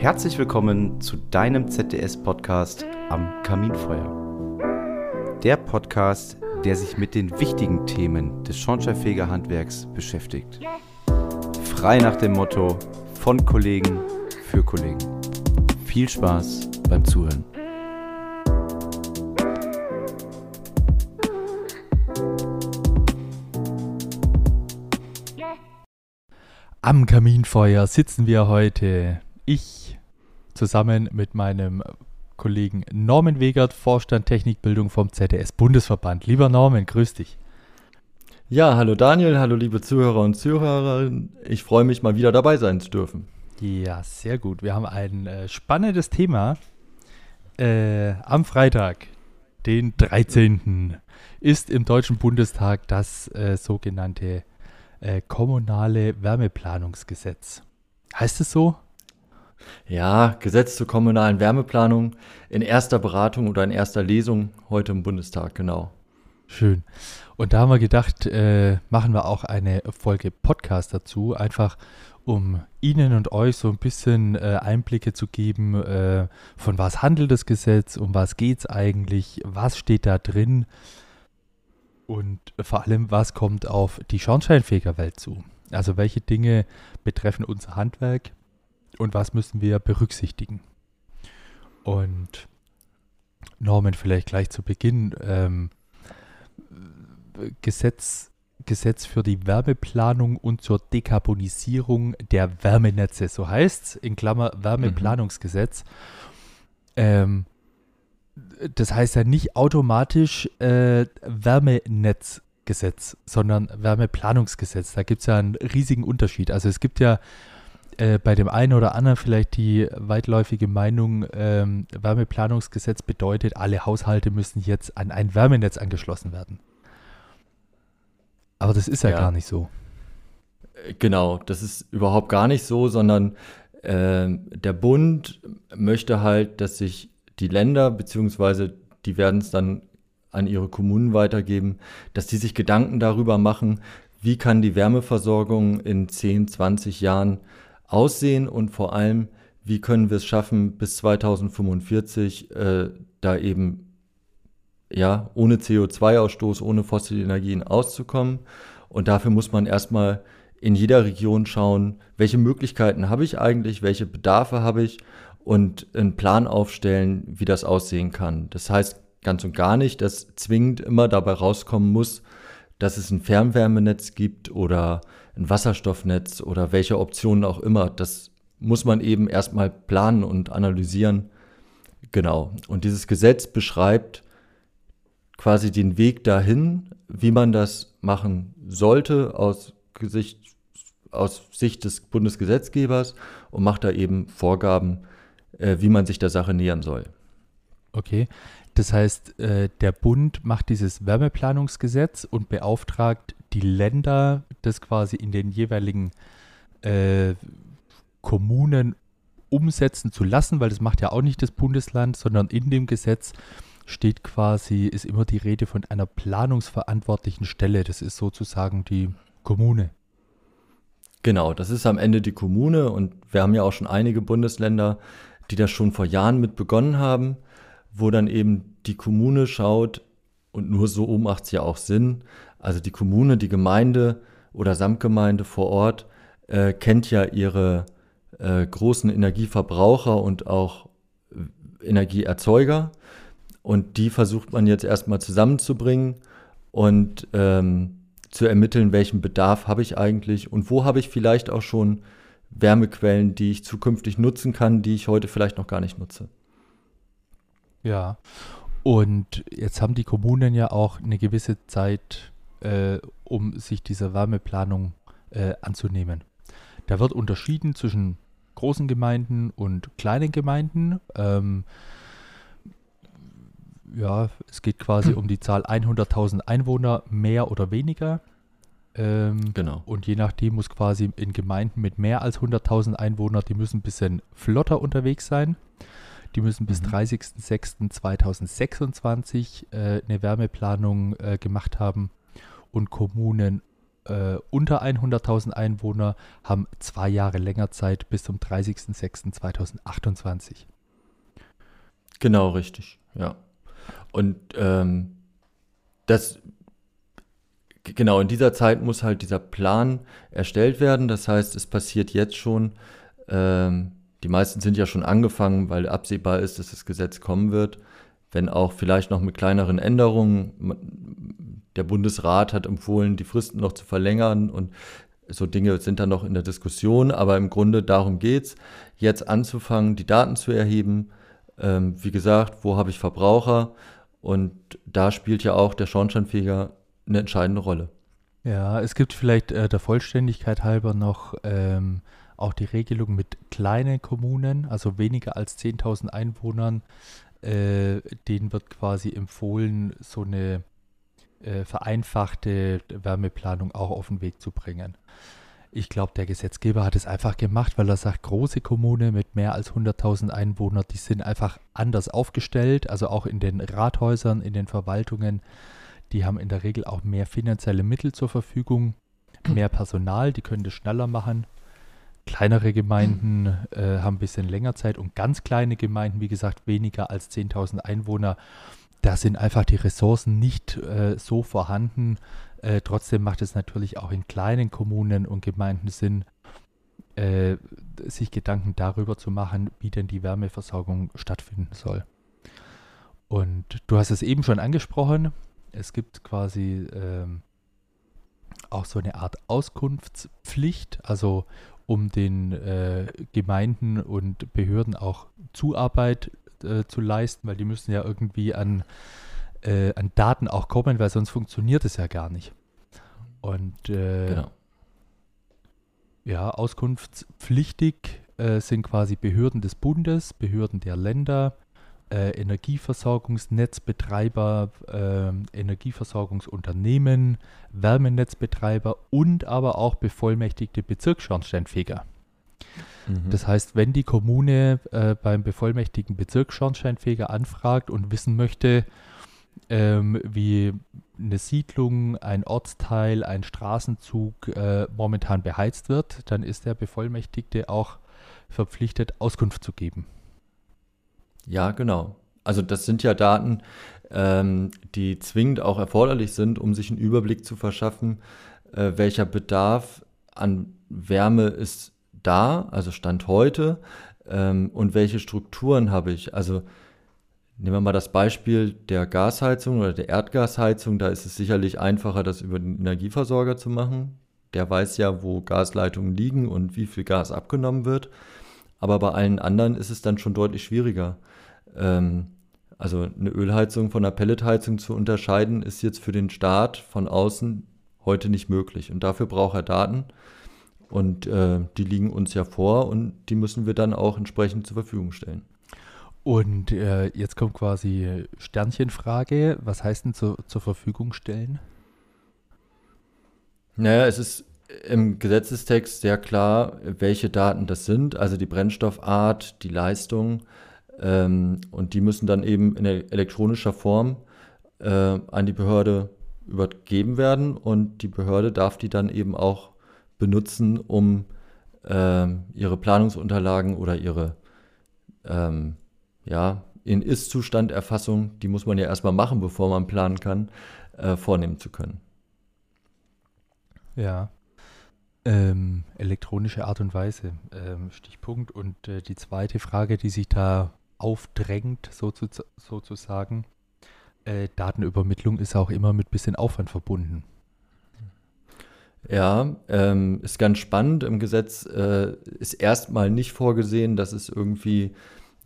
Herzlich willkommen zu deinem ZDS-Podcast am Kaminfeuer. Der Podcast, der sich mit den wichtigen Themen des Schornsteinfegerhandwerks beschäftigt. Frei nach dem Motto von Kollegen für Kollegen. Viel Spaß beim Zuhören. Am Kaminfeuer sitzen wir heute. Ich zusammen mit meinem Kollegen Norman Wegert, Vorstand Technikbildung vom ZDS Bundesverband. Lieber Norman, grüß dich. Ja, hallo Daniel, hallo liebe Zuhörer und Zuhörerinnen. Ich freue mich mal wieder dabei sein zu dürfen. Ja, sehr gut. Wir haben ein äh, spannendes Thema. Äh, am Freitag, den 13. ist im Deutschen Bundestag das äh, sogenannte äh, kommunale Wärmeplanungsgesetz. Heißt es so? Ja, Gesetz zur kommunalen Wärmeplanung in erster Beratung oder in erster Lesung heute im Bundestag, genau. Schön. Und da haben wir gedacht, äh, machen wir auch eine Folge Podcast dazu, einfach um Ihnen und euch so ein bisschen äh, Einblicke zu geben, äh, von was handelt das Gesetz, um was geht es eigentlich, was steht da drin und vor allem, was kommt auf die Schornsteinfegerwelt zu. Also welche Dinge betreffen unser Handwerk und was müssen wir berücksichtigen. Und Norman, vielleicht gleich zu Beginn, ähm, Gesetz Gesetz für die Wärmeplanung und zur Dekarbonisierung der Wärmenetze, so heißt es, in Klammer Wärmeplanungsgesetz. Ähm, das heißt ja nicht automatisch äh, Wärmenetzgesetz, sondern Wärmeplanungsgesetz. Da gibt es ja einen riesigen Unterschied. Also es gibt ja äh, bei dem einen oder anderen vielleicht die weitläufige Meinung, ähm, Wärmeplanungsgesetz bedeutet, alle Haushalte müssen jetzt an ein Wärmenetz angeschlossen werden. Aber das ist ja, ja. gar nicht so. Genau, das ist überhaupt gar nicht so, sondern äh, der Bund möchte halt, dass sich die Länder, beziehungsweise die werden es dann an ihre Kommunen weitergeben, dass die sich Gedanken darüber machen, wie kann die Wärmeversorgung in 10, 20 Jahren aussehen und vor allem, wie können wir es schaffen, bis 2045 äh, da eben ja, ohne CO2-Ausstoß, ohne fossile Energien auszukommen. Und dafür muss man erstmal in jeder Region schauen, welche Möglichkeiten habe ich eigentlich, welche Bedarfe habe ich und einen Plan aufstellen, wie das aussehen kann. Das heißt ganz und gar nicht, dass zwingend immer dabei rauskommen muss, dass es ein Fernwärmenetz gibt oder ein Wasserstoffnetz oder welche Optionen auch immer. Das muss man eben erstmal planen und analysieren. Genau. Und dieses Gesetz beschreibt, quasi den Weg dahin, wie man das machen sollte aus Sicht, aus Sicht des Bundesgesetzgebers und macht da eben Vorgaben, äh, wie man sich der Sache nähern soll. Okay, das heißt, äh, der Bund macht dieses Wärmeplanungsgesetz und beauftragt die Länder, das quasi in den jeweiligen äh, Kommunen umsetzen zu lassen, weil das macht ja auch nicht das Bundesland, sondern in dem Gesetz steht quasi, ist immer die Rede von einer planungsverantwortlichen Stelle. Das ist sozusagen die Kommune. Genau, das ist am Ende die Kommune und wir haben ja auch schon einige Bundesländer, die das schon vor Jahren mit begonnen haben, wo dann eben die Kommune schaut und nur so macht es ja auch Sinn. Also die Kommune, die Gemeinde oder Samtgemeinde vor Ort äh, kennt ja ihre äh, großen Energieverbraucher und auch äh, Energieerzeuger und die versucht man jetzt erstmal zusammenzubringen und ähm, zu ermitteln, welchen Bedarf habe ich eigentlich und wo habe ich vielleicht auch schon Wärmequellen, die ich zukünftig nutzen kann, die ich heute vielleicht noch gar nicht nutze. Ja, und jetzt haben die Kommunen ja auch eine gewisse Zeit, äh, um sich dieser Wärmeplanung äh, anzunehmen. Da wird unterschieden zwischen großen Gemeinden und kleinen Gemeinden. Ähm, ja, es geht quasi hm. um die Zahl 100.000 Einwohner, mehr oder weniger. Ähm, genau. Und je nachdem muss quasi in Gemeinden mit mehr als 100.000 Einwohnern, die müssen ein bisschen flotter unterwegs sein. Die müssen bis mhm. 30.06.2026 äh, eine Wärmeplanung äh, gemacht haben. Und Kommunen äh, unter 100.000 Einwohner haben zwei Jahre länger Zeit bis zum 30.06.2028. Genau, richtig, ja. Und ähm, das, genau, in dieser Zeit muss halt dieser Plan erstellt werden. Das heißt, es passiert jetzt schon, ähm, die meisten sind ja schon angefangen, weil absehbar ist, dass das Gesetz kommen wird, wenn auch vielleicht noch mit kleineren Änderungen. Der Bundesrat hat empfohlen, die Fristen noch zu verlängern und so Dinge sind dann noch in der Diskussion, aber im Grunde darum geht es, jetzt anzufangen, die Daten zu erheben. Ähm, wie gesagt, wo habe ich Verbraucher? Und da spielt ja auch der Schornsteinfeger eine entscheidende Rolle. Ja, es gibt vielleicht äh, der Vollständigkeit halber noch ähm, auch die Regelung mit kleinen Kommunen, also weniger als 10.000 Einwohnern. Äh, denen wird quasi empfohlen, so eine äh, vereinfachte Wärmeplanung auch auf den Weg zu bringen. Ich glaube, der Gesetzgeber hat es einfach gemacht, weil er sagt, große Kommunen mit mehr als 100.000 Einwohnern, die sind einfach anders aufgestellt, also auch in den Rathäusern, in den Verwaltungen. Die haben in der Regel auch mehr finanzielle Mittel zur Verfügung, mehr Personal, die können das schneller machen. Kleinere Gemeinden äh, haben ein bisschen länger Zeit und ganz kleine Gemeinden, wie gesagt, weniger als 10.000 Einwohner, da sind einfach die Ressourcen nicht äh, so vorhanden. Äh, trotzdem macht es natürlich auch in kleinen Kommunen und Gemeinden Sinn, äh, sich Gedanken darüber zu machen, wie denn die Wärmeversorgung stattfinden soll. Und du hast es eben schon angesprochen, es gibt quasi ähm, auch so eine Art Auskunftspflicht, also um den äh, Gemeinden und Behörden auch Zuarbeit äh, zu leisten, weil die müssen ja irgendwie an, äh, an Daten auch kommen, weil sonst funktioniert es ja gar nicht. Und äh, genau. ja, auskunftspflichtig äh, sind quasi Behörden des Bundes, Behörden der Länder, äh, Energieversorgungsnetzbetreiber, äh, Energieversorgungsunternehmen, Wärmenetzbetreiber und aber auch bevollmächtigte Bezirksschornsteinfeger. Mhm. Das heißt, wenn die Kommune äh, beim bevollmächtigten Bezirksschornsteinfeger anfragt und wissen möchte, ähm, wie eine Siedlung, ein Ortsteil, ein Straßenzug äh, momentan beheizt wird, dann ist der Bevollmächtigte auch verpflichtet, Auskunft zu geben. Ja, genau. Also das sind ja Daten, ähm, die zwingend auch erforderlich sind, um sich einen Überblick zu verschaffen, äh, welcher Bedarf an Wärme ist da, also Stand heute, ähm, und welche Strukturen habe ich. Also nehmen wir mal das Beispiel der Gasheizung oder der Erdgasheizung, da ist es sicherlich einfacher, das über den Energieversorger zu machen. Der weiß ja, wo Gasleitungen liegen und wie viel Gas abgenommen wird. Aber bei allen anderen ist es dann schon deutlich schwieriger. Ähm, also eine Ölheizung von einer Pelletheizung zu unterscheiden, ist jetzt für den Staat von außen heute nicht möglich. Und dafür braucht er Daten. Und äh, die liegen uns ja vor und die müssen wir dann auch entsprechend zur Verfügung stellen. Und äh, jetzt kommt quasi Sternchenfrage. Was heißt denn zu, zur Verfügung stellen? Naja, es ist im Gesetzestext sehr klar, welche Daten das sind. Also die Brennstoffart, die Leistung, ähm, und die müssen dann eben in elektronischer Form äh, an die Behörde übergeben werden und die Behörde darf die dann eben auch benutzen, um äh, ihre Planungsunterlagen oder ihre ähm, ja, in Ist-Zustand-Erfassung, die muss man ja erstmal machen, bevor man planen kann, äh, vornehmen zu können. Ja. Ähm, elektronische Art und Weise, ähm, Stichpunkt. Und äh, die zweite Frage, die sich da aufdrängt, sozusagen. Äh, Datenübermittlung ist auch immer mit bisschen Aufwand verbunden. Ja, ähm, ist ganz spannend. Im Gesetz äh, ist erstmal nicht vorgesehen, dass es irgendwie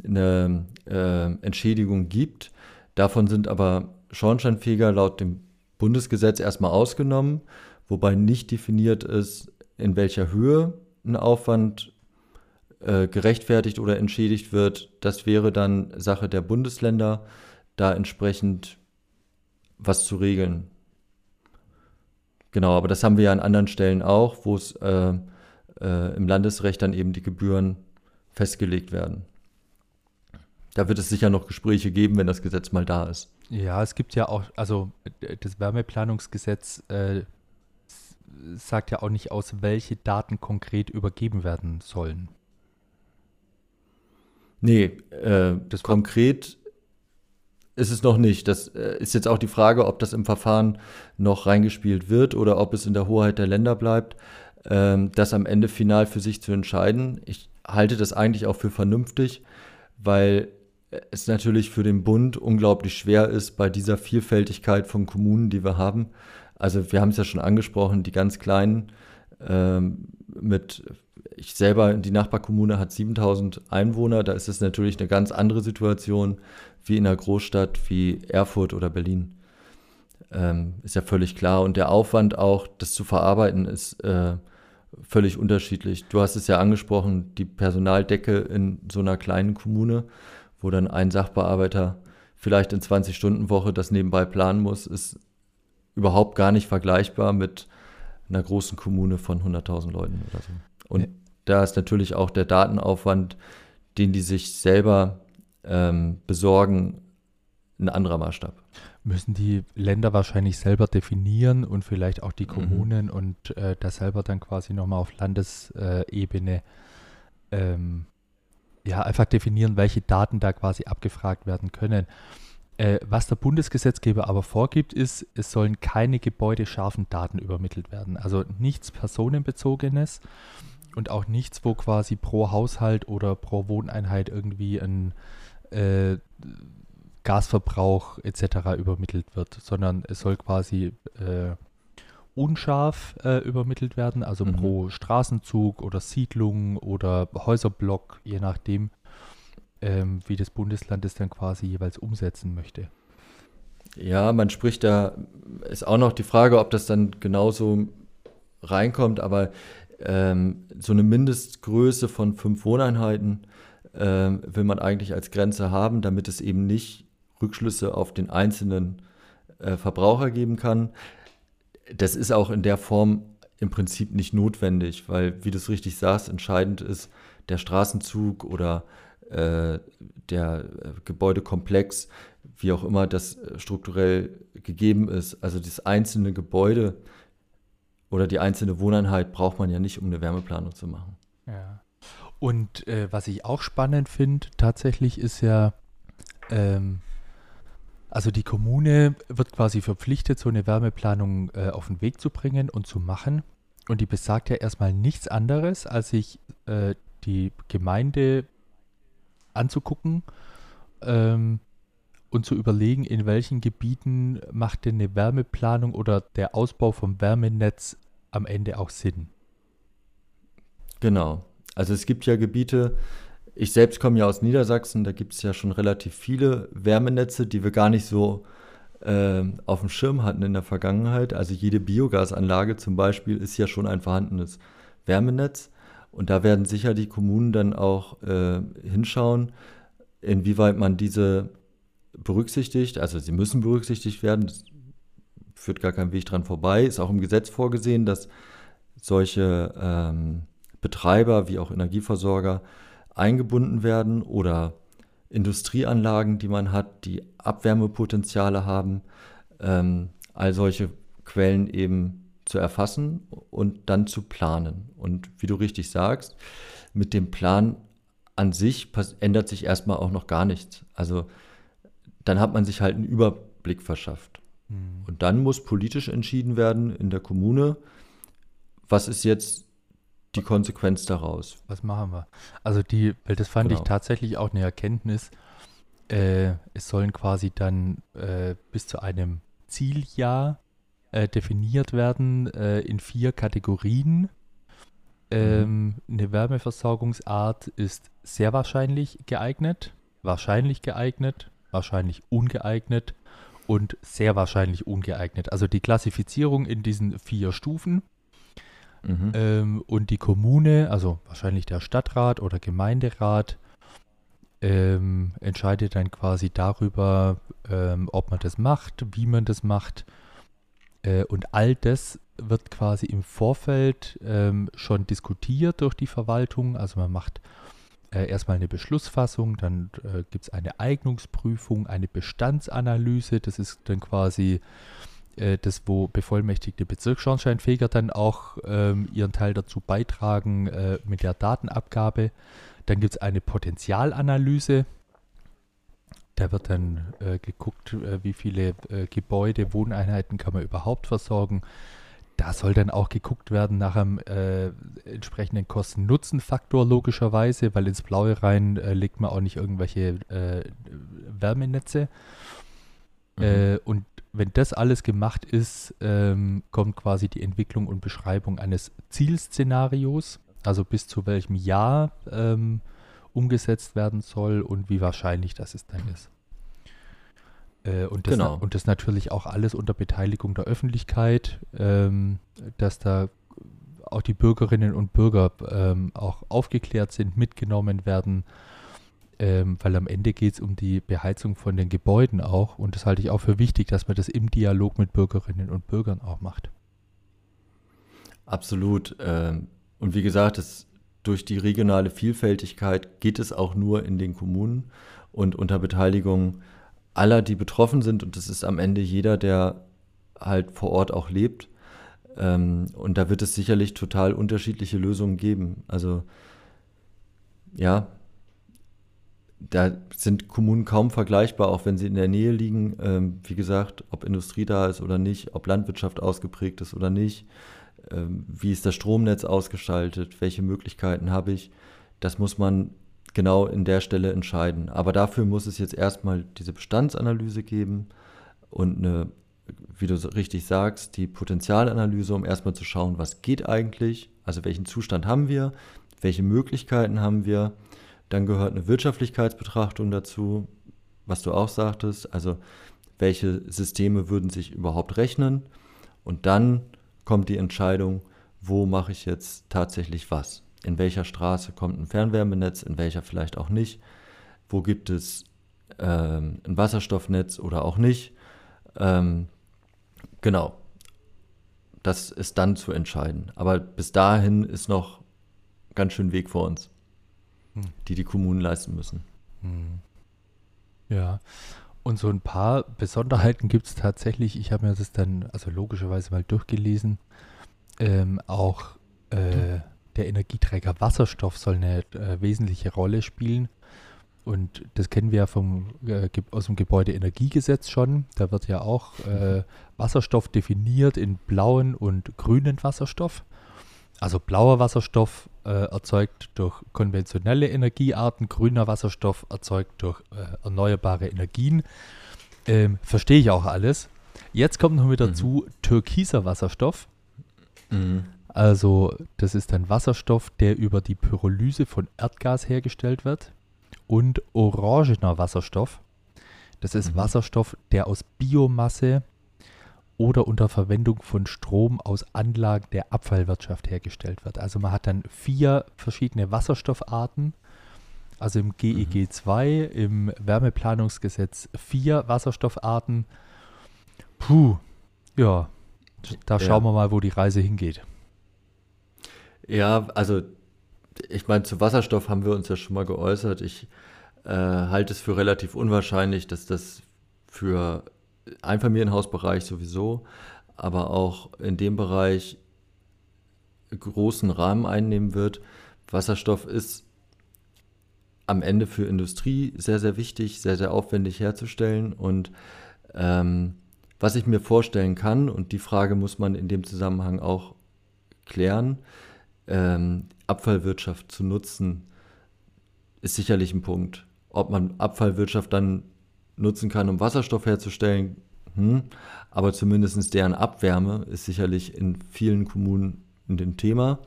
eine äh, Entschädigung gibt. Davon sind aber Schornsteinfeger laut dem Bundesgesetz erstmal ausgenommen, wobei nicht definiert ist, in welcher Höhe ein Aufwand äh, gerechtfertigt oder entschädigt wird, das wäre dann Sache der Bundesländer, da entsprechend was zu regeln. Genau, aber das haben wir ja an anderen Stellen auch, wo es äh, äh, im Landesrecht dann eben die Gebühren festgelegt werden. Da wird es sicher noch Gespräche geben, wenn das Gesetz mal da ist. Ja, es gibt ja auch, also das Wärmeplanungsgesetz äh, sagt ja auch nicht aus, welche Daten konkret übergeben werden sollen. Nee, äh, das konkret ist es noch nicht. Das äh, ist jetzt auch die Frage, ob das im Verfahren noch reingespielt wird oder ob es in der Hoheit der Länder bleibt, ähm, das am Ende final für sich zu entscheiden. Ich halte das eigentlich auch für vernünftig, weil es natürlich für den Bund unglaublich schwer ist bei dieser Vielfältigkeit von Kommunen, die wir haben. Also wir haben es ja schon angesprochen, die ganz kleinen ähm, mit, ich selber, die Nachbarkommune hat 7000 Einwohner, da ist es natürlich eine ganz andere Situation wie in einer Großstadt wie Erfurt oder Berlin. Ähm, ist ja völlig klar. Und der Aufwand auch, das zu verarbeiten, ist äh, völlig unterschiedlich. Du hast es ja angesprochen, die Personaldecke in so einer kleinen Kommune, wo dann ein Sachbearbeiter vielleicht in 20-Stunden-Woche das nebenbei planen muss, ist überhaupt gar nicht vergleichbar mit einer großen Kommune von 100.000 Leuten oder so. Und ja. da ist natürlich auch der Datenaufwand, den die sich selber ähm, besorgen, ein anderer Maßstab. Müssen die Länder wahrscheinlich selber definieren und vielleicht auch die mhm. Kommunen mhm. und äh, das selber dann quasi nochmal auf Landesebene ähm, ja, einfach definieren, welche Daten da quasi abgefragt werden können. Äh, was der Bundesgesetzgeber aber vorgibt, ist, es sollen keine gebäudescharfen Daten übermittelt werden. Also nichts Personenbezogenes und auch nichts, wo quasi pro Haushalt oder pro Wohneinheit irgendwie ein äh, Gasverbrauch etc. übermittelt wird, sondern es soll quasi äh, unscharf äh, übermittelt werden, also mhm. pro Straßenzug oder Siedlung oder Häuserblock, je nachdem, ähm, wie das Bundesland es dann quasi jeweils umsetzen möchte. Ja, man spricht da, ist auch noch die Frage, ob das dann genauso reinkommt, aber ähm, so eine Mindestgröße von fünf Wohneinheiten ähm, will man eigentlich als Grenze haben, damit es eben nicht Rückschlüsse auf den einzelnen äh, Verbraucher geben kann das ist auch in der Form im Prinzip nicht notwendig, weil, wie du es richtig sagst, entscheidend ist der Straßenzug oder äh, der äh, Gebäudekomplex, wie auch immer das äh, strukturell gegeben ist. Also das einzelne Gebäude oder die einzelne Wohneinheit braucht man ja nicht, um eine Wärmeplanung zu machen. Ja. Und äh, was ich auch spannend finde, tatsächlich ist ja, ähm, also die Kommune wird quasi verpflichtet, so eine Wärmeplanung äh, auf den Weg zu bringen und zu machen. Und die besagt ja erstmal nichts anderes, als sich äh, die Gemeinde anzugucken ähm, und zu überlegen, in welchen Gebieten macht denn eine Wärmeplanung oder der Ausbau vom Wärmenetz am Ende auch Sinn. Genau. Also es gibt ja Gebiete, ich selbst komme ja aus Niedersachsen, da gibt es ja schon relativ viele Wärmenetze, die wir gar nicht so äh, auf dem Schirm hatten in der Vergangenheit. Also jede Biogasanlage zum Beispiel ist ja schon ein vorhandenes Wärmenetz. Und da werden sicher die Kommunen dann auch äh, hinschauen, inwieweit man diese berücksichtigt. Also sie müssen berücksichtigt werden, das führt gar kein Weg dran vorbei. Ist auch im Gesetz vorgesehen, dass solche ähm, Betreiber wie auch Energieversorger eingebunden werden oder Industrieanlagen, die man hat, die Abwärmepotenziale haben, ähm, all solche Quellen eben zu erfassen und dann zu planen. Und wie du richtig sagst, mit dem Plan an sich ändert sich erstmal auch noch gar nichts. Also dann hat man sich halt einen Überblick verschafft. Mhm. Und dann muss politisch entschieden werden in der Kommune, was ist jetzt die Konsequenz daraus. Was machen wir? Also die, weil das fand genau. ich tatsächlich auch eine Erkenntnis. Äh, es sollen quasi dann äh, bis zu einem Zieljahr äh, definiert werden äh, in vier Kategorien. Ähm, mhm. Eine Wärmeversorgungsart ist sehr wahrscheinlich geeignet, wahrscheinlich geeignet, wahrscheinlich ungeeignet und sehr wahrscheinlich ungeeignet. Also die Klassifizierung in diesen vier Stufen Mhm. Ähm, und die Kommune, also wahrscheinlich der Stadtrat oder Gemeinderat, ähm, entscheidet dann quasi darüber, ähm, ob man das macht, wie man das macht. Äh, und all das wird quasi im Vorfeld ähm, schon diskutiert durch die Verwaltung. Also man macht äh, erstmal eine Beschlussfassung, dann äh, gibt es eine Eignungsprüfung, eine Bestandsanalyse. Das ist dann quasi das, wo bevollmächtigte Bezirksschornsteinfeger dann auch ähm, ihren Teil dazu beitragen mit der Datenabgabe. Dann gibt es eine Potenzialanalyse. Da wird dann äh, geguckt, äh, wie viele äh, Gebäude, Wohneinheiten kann man überhaupt versorgen. Da soll dann auch geguckt werden nach einem äh, entsprechenden Kosten-Nutzen-Faktor logischerweise, weil ins Blaue rein legt man auch nicht irgendwelche Wärmenetze. Mhm. und wenn das alles gemacht ist, ähm, kommt quasi die Entwicklung und Beschreibung eines Zielszenarios, also bis zu welchem Jahr ähm, umgesetzt werden soll und wie wahrscheinlich das es dann ist. Äh, und, das genau. und das natürlich auch alles unter Beteiligung der Öffentlichkeit, ähm, dass da auch die Bürgerinnen und Bürger ähm, auch aufgeklärt sind, mitgenommen werden ähm, weil am Ende geht es um die Beheizung von den Gebäuden auch und das halte ich auch für wichtig, dass man das im Dialog mit Bürgerinnen und Bürgern auch macht. Absolut. Ähm, und wie gesagt, es, durch die regionale Vielfältigkeit geht es auch nur in den Kommunen und unter Beteiligung aller, die betroffen sind. Und das ist am Ende jeder, der halt vor Ort auch lebt. Ähm, und da wird es sicherlich total unterschiedliche Lösungen geben. Also ja, da sind Kommunen kaum vergleichbar, auch wenn sie in der Nähe liegen. Ähm, wie gesagt, ob Industrie da ist oder nicht, ob Landwirtschaft ausgeprägt ist oder nicht, wie ist das Stromnetz ausgestaltet, welche Möglichkeiten habe ich, das muss man genau in der Stelle entscheiden. Aber dafür muss es jetzt erstmal diese Bestandsanalyse geben und eine, wie du richtig sagst, die Potenzialanalyse, um erstmal zu schauen, was geht eigentlich, also welchen Zustand haben wir, welche Möglichkeiten haben wir? Dann gehört eine Wirtschaftlichkeitsbetrachtung dazu, was du auch sagtest, also welche Systeme würden sich überhaupt rechnen. Und dann kommt die Entscheidung, wo mache ich jetzt tatsächlich was. In welcher Straße kommt ein Fernwärmenetz, in welcher vielleicht auch nicht. Wo gibt es ähm, ein Wasserstoffnetz oder auch nicht. Ähm, genau. Das ist dann zu entscheiden. Aber bis dahin ist noch ganz schön Weg vor uns die die Kommunen leisten müssen. Hm. Ja, und so ein paar Besonderheiten gibt es tatsächlich. Ich habe mir das dann, also logischerweise mal durchgelesen. Ähm, auch äh, der Energieträger Wasserstoff soll eine äh, wesentliche Rolle spielen. Und das kennen wir ja vom, äh, aus dem Gebäudeenergiegesetz schon. Da wird ja auch äh, Wasserstoff definiert in blauen und grünen Wasserstoff. Also blauer Wasserstoff äh, erzeugt durch konventionelle Energiearten, grüner Wasserstoff erzeugt durch äh, erneuerbare Energien. Ähm, Verstehe ich auch alles. Jetzt kommt noch mit mhm. dazu türkiser Wasserstoff. Mhm. Also das ist ein Wasserstoff, der über die Pyrolyse von Erdgas hergestellt wird. Und orangener Wasserstoff. Das ist mhm. Wasserstoff, der aus Biomasse oder unter Verwendung von Strom aus Anlagen der Abfallwirtschaft hergestellt wird. Also man hat dann vier verschiedene Wasserstoffarten, also im GEG 2, mhm. im Wärmeplanungsgesetz vier Wasserstoffarten. Puh, ja, da schauen ja. wir mal, wo die Reise hingeht. Ja, also ich meine, zu Wasserstoff haben wir uns ja schon mal geäußert. Ich äh, halte es für relativ unwahrscheinlich, dass das für Einfamilienhausbereich sowieso, aber auch in dem Bereich großen Rahmen einnehmen wird. Wasserstoff ist am Ende für Industrie sehr, sehr wichtig, sehr, sehr aufwendig herzustellen. Und ähm, was ich mir vorstellen kann, und die Frage muss man in dem Zusammenhang auch klären, ähm, Abfallwirtschaft zu nutzen, ist sicherlich ein Punkt. Ob man Abfallwirtschaft dann nutzen kann, um Wasserstoff herzustellen. Hm. Aber zumindest deren Abwärme ist sicherlich in vielen Kommunen ein Thema.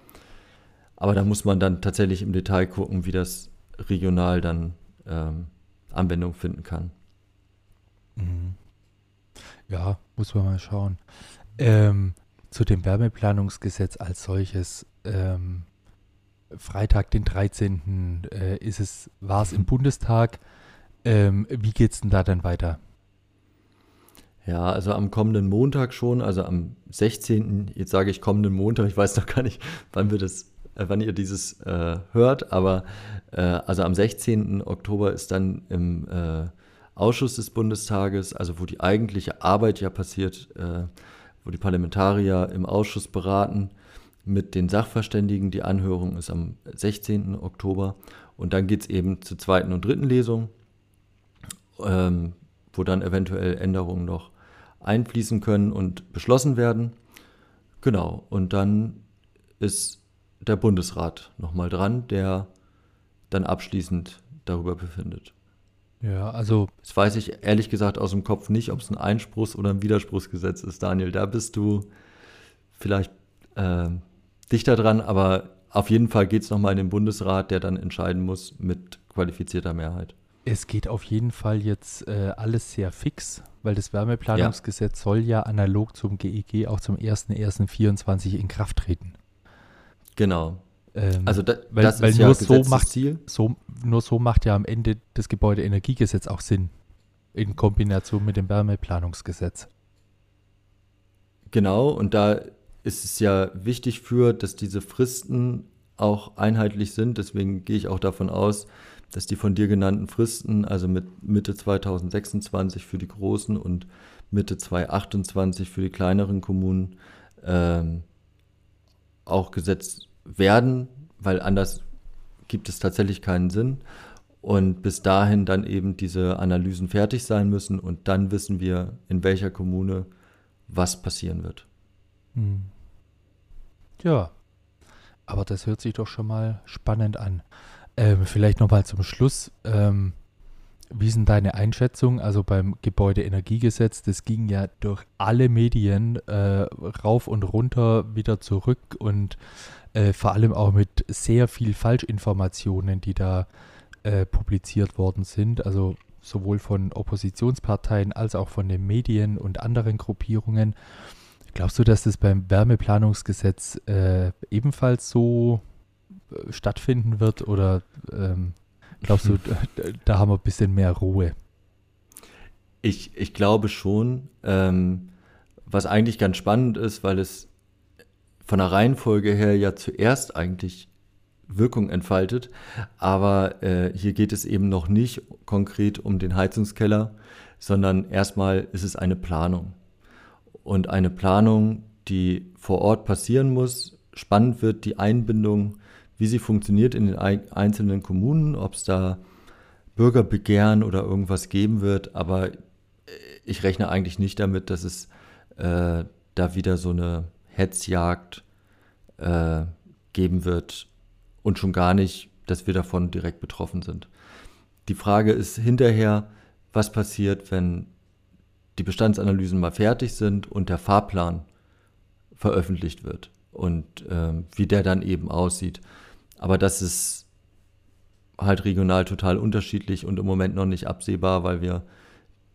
Aber da muss man dann tatsächlich im Detail gucken, wie das regional dann ähm, Anwendung finden kann. Mhm. Ja, muss man mal schauen. Ähm, zu dem Wärmeplanungsgesetz als solches. Ähm, Freitag, den 13. Äh, ist es, war es im Bundestag. Ähm, wie es denn da dann weiter? Ja, also am kommenden Montag schon, also am 16. Jetzt sage ich kommenden Montag, ich weiß noch gar nicht, wann wir das, äh, wann ihr dieses äh, hört, aber äh, also am 16. Oktober ist dann im äh, Ausschuss des Bundestages, also wo die eigentliche Arbeit ja passiert, äh, wo die Parlamentarier im Ausschuss beraten mit den Sachverständigen. Die Anhörung ist am 16. Oktober und dann geht es eben zur zweiten und dritten Lesung, ähm, wo dann eventuell Änderungen noch einfließen können und beschlossen werden. Genau, und dann ist der Bundesrat nochmal dran, der dann abschließend darüber befindet. Ja, also. Das weiß ich ehrlich gesagt aus dem Kopf nicht, ob es ein Einspruchs- oder ein Widerspruchsgesetz ist, Daniel. Da bist du vielleicht äh, dichter dran, aber auf jeden Fall geht es nochmal in den Bundesrat, der dann entscheiden muss mit qualifizierter Mehrheit. Es geht auf jeden Fall jetzt äh, alles sehr fix, weil das Wärmeplanungsgesetz ja. soll ja analog zum GEG e auch zum 01.01.24 in Kraft treten. Genau. Ähm, also da, weil, das weil ist nur ja so macht, Ziel. So, nur so macht ja am Ende das Gebäudeenergiegesetz auch Sinn. In Kombination mit dem Wärmeplanungsgesetz. Genau, und da ist es ja wichtig für, dass diese Fristen auch einheitlich sind. Deswegen gehe ich auch davon aus, dass die von dir genannten Fristen, also mit Mitte 2026 für die großen und Mitte 2028 für die kleineren Kommunen, ähm, auch gesetzt werden, weil anders gibt es tatsächlich keinen Sinn. Und bis dahin dann eben diese Analysen fertig sein müssen und dann wissen wir, in welcher Kommune was passieren wird. Hm. Ja, aber das hört sich doch schon mal spannend an. Ähm, vielleicht nochmal zum Schluss. Ähm, wie sind deine Einschätzung? Also beim Gebäudeenergiegesetz, das ging ja durch alle Medien äh, rauf und runter, wieder zurück und äh, vor allem auch mit sehr viel Falschinformationen, die da äh, publiziert worden sind. Also sowohl von Oppositionsparteien als auch von den Medien und anderen Gruppierungen. Glaubst du, dass das beim Wärmeplanungsgesetz äh, ebenfalls so stattfinden wird oder ähm, glaubst du, da haben wir ein bisschen mehr Ruhe? Ich, ich glaube schon, ähm, was eigentlich ganz spannend ist, weil es von der Reihenfolge her ja zuerst eigentlich Wirkung entfaltet, aber äh, hier geht es eben noch nicht konkret um den Heizungskeller, sondern erstmal ist es eine Planung. Und eine Planung, die vor Ort passieren muss, spannend wird die Einbindung wie sie funktioniert in den einzelnen Kommunen, ob es da Bürgerbegehren oder irgendwas geben wird. Aber ich rechne eigentlich nicht damit, dass es äh, da wieder so eine Hetzjagd äh, geben wird und schon gar nicht, dass wir davon direkt betroffen sind. Die Frage ist hinterher, was passiert, wenn die Bestandsanalysen mal fertig sind und der Fahrplan veröffentlicht wird und äh, wie der dann eben aussieht. Aber das ist halt regional total unterschiedlich und im Moment noch nicht absehbar, weil wir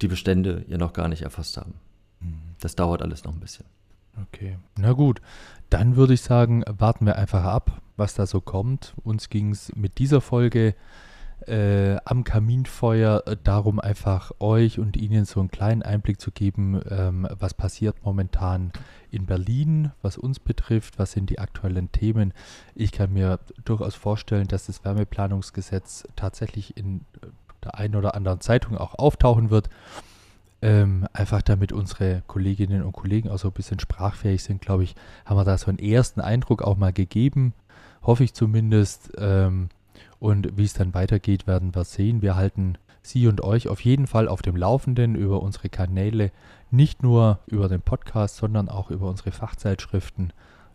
die Bestände ja noch gar nicht erfasst haben. Mhm. Das dauert alles noch ein bisschen. Okay, na gut. Dann würde ich sagen, warten wir einfach ab, was da so kommt. Uns ging es mit dieser Folge äh, am Kaminfeuer äh, darum, einfach euch und Ihnen so einen kleinen Einblick zu geben, ähm, was passiert momentan in Berlin, was uns betrifft, was sind die aktuellen Themen. Ich kann mir durchaus vorstellen, dass das Wärmeplanungsgesetz tatsächlich in äh, der einen oder anderen Zeitung auch auftauchen wird. Ähm, einfach damit unsere Kolleginnen und Kollegen auch so ein bisschen sprachfähig sind, glaube ich, haben wir da so einen ersten Eindruck auch mal gegeben. Hoffe ich zumindest. Ähm, und wie es dann weitergeht, werden wir sehen. Wir halten Sie und euch auf jeden Fall auf dem Laufenden über unsere Kanäle, nicht nur über den Podcast, sondern auch über unsere Fachzeitschriften,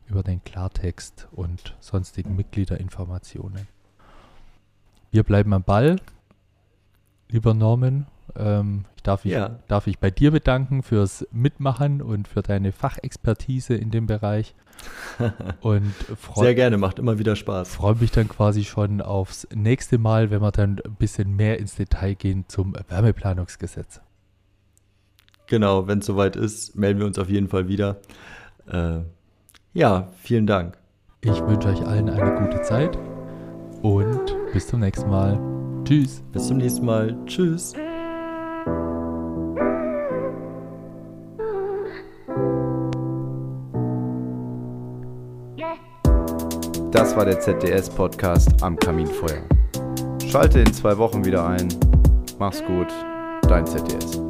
über den Klartext und sonstigen Mitgliederinformationen. Wir bleiben am Ball, lieber Norman. Ähm, ich darf, ich, ja. darf ich bei dir bedanken fürs Mitmachen und für deine Fachexpertise in dem Bereich. Und Sehr gerne, macht immer wieder Spaß. Freue mich dann quasi schon aufs nächste Mal, wenn wir dann ein bisschen mehr ins Detail gehen zum Wärmeplanungsgesetz. Genau, wenn es soweit ist, melden wir uns auf jeden Fall wieder. Äh, ja, vielen Dank. Ich wünsche euch allen eine gute Zeit und bis zum nächsten Mal. Tschüss. Bis zum nächsten Mal. Tschüss. Das war der ZDS-Podcast am Kaminfeuer. Schalte in zwei Wochen wieder ein. Mach's gut. dein ZDS.